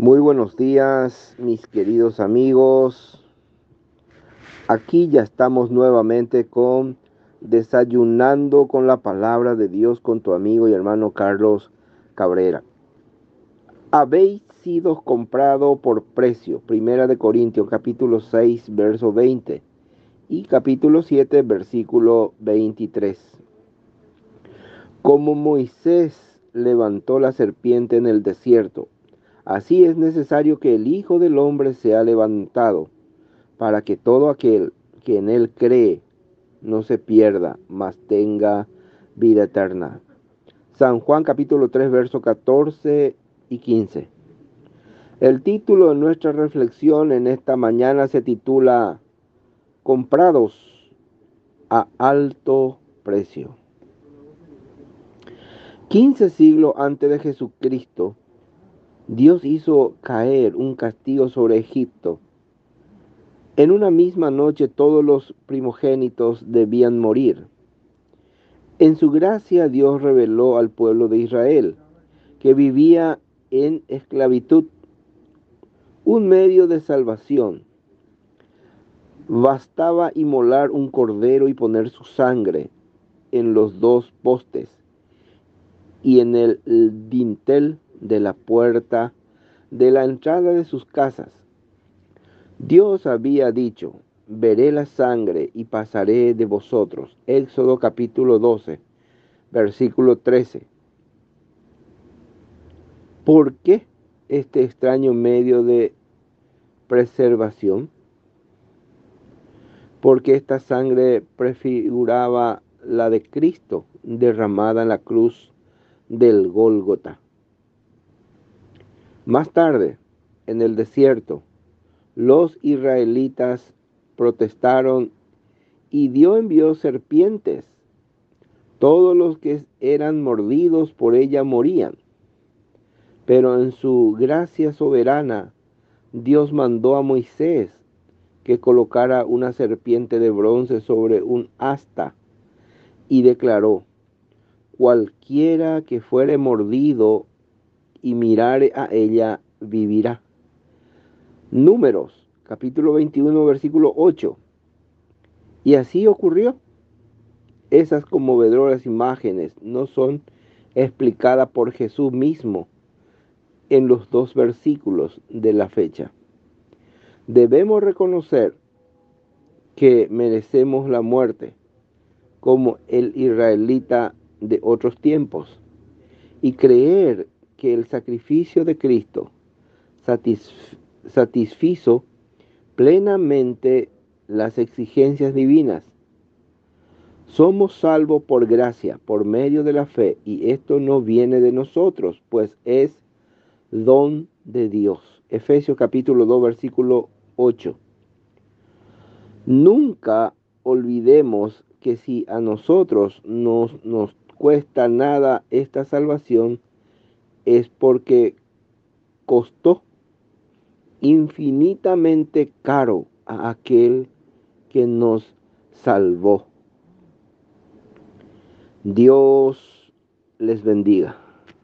Muy buenos días, mis queridos amigos. Aquí ya estamos nuevamente con desayunando con la palabra de Dios con tu amigo y hermano Carlos Cabrera. Habéis sido comprado por precio. Primera de Corintios capítulo 6 verso 20 y capítulo 7 versículo 23. Como Moisés levantó la serpiente en el desierto, Así es necesario que el Hijo del Hombre sea levantado, para que todo aquel que en él cree no se pierda, mas tenga vida eterna. San Juan capítulo 3, versos 14 y 15. El título de nuestra reflexión en esta mañana se titula Comprados a alto precio. 15 siglos antes de Jesucristo, Dios hizo caer un castigo sobre Egipto. En una misma noche todos los primogénitos debían morir. En su gracia Dios reveló al pueblo de Israel, que vivía en esclavitud, un medio de salvación. Bastaba inmolar un cordero y poner su sangre en los dos postes y en el dintel de la puerta de la entrada de sus casas. Dios había dicho, veré la sangre y pasaré de vosotros. Éxodo capítulo 12, versículo 13. ¿Por qué este extraño medio de preservación? Porque esta sangre prefiguraba la de Cristo derramada en la cruz del Gólgota. Más tarde, en el desierto, los israelitas protestaron y Dios envió serpientes. Todos los que eran mordidos por ella morían. Pero en su gracia soberana, Dios mandó a Moisés que colocara una serpiente de bronce sobre un asta y declaró, cualquiera que fuere mordido y mirare a ella vivirá. Números, capítulo 21, versículo 8. Y así ocurrió. Esas conmovedoras imágenes no son explicadas por Jesús mismo en los dos versículos de la fecha. Debemos reconocer que merecemos la muerte como el israelita de otros tiempos y creer que el sacrificio de Cristo satisfizo plenamente las exigencias divinas. Somos salvos por gracia, por medio de la fe, y esto no viene de nosotros, pues es don de Dios. Efesios capítulo 2, versículo 8. Nunca olvidemos que si a nosotros nos, nos cuesta nada esta salvación, es porque costó infinitamente caro a aquel que nos salvó. Dios les bendiga.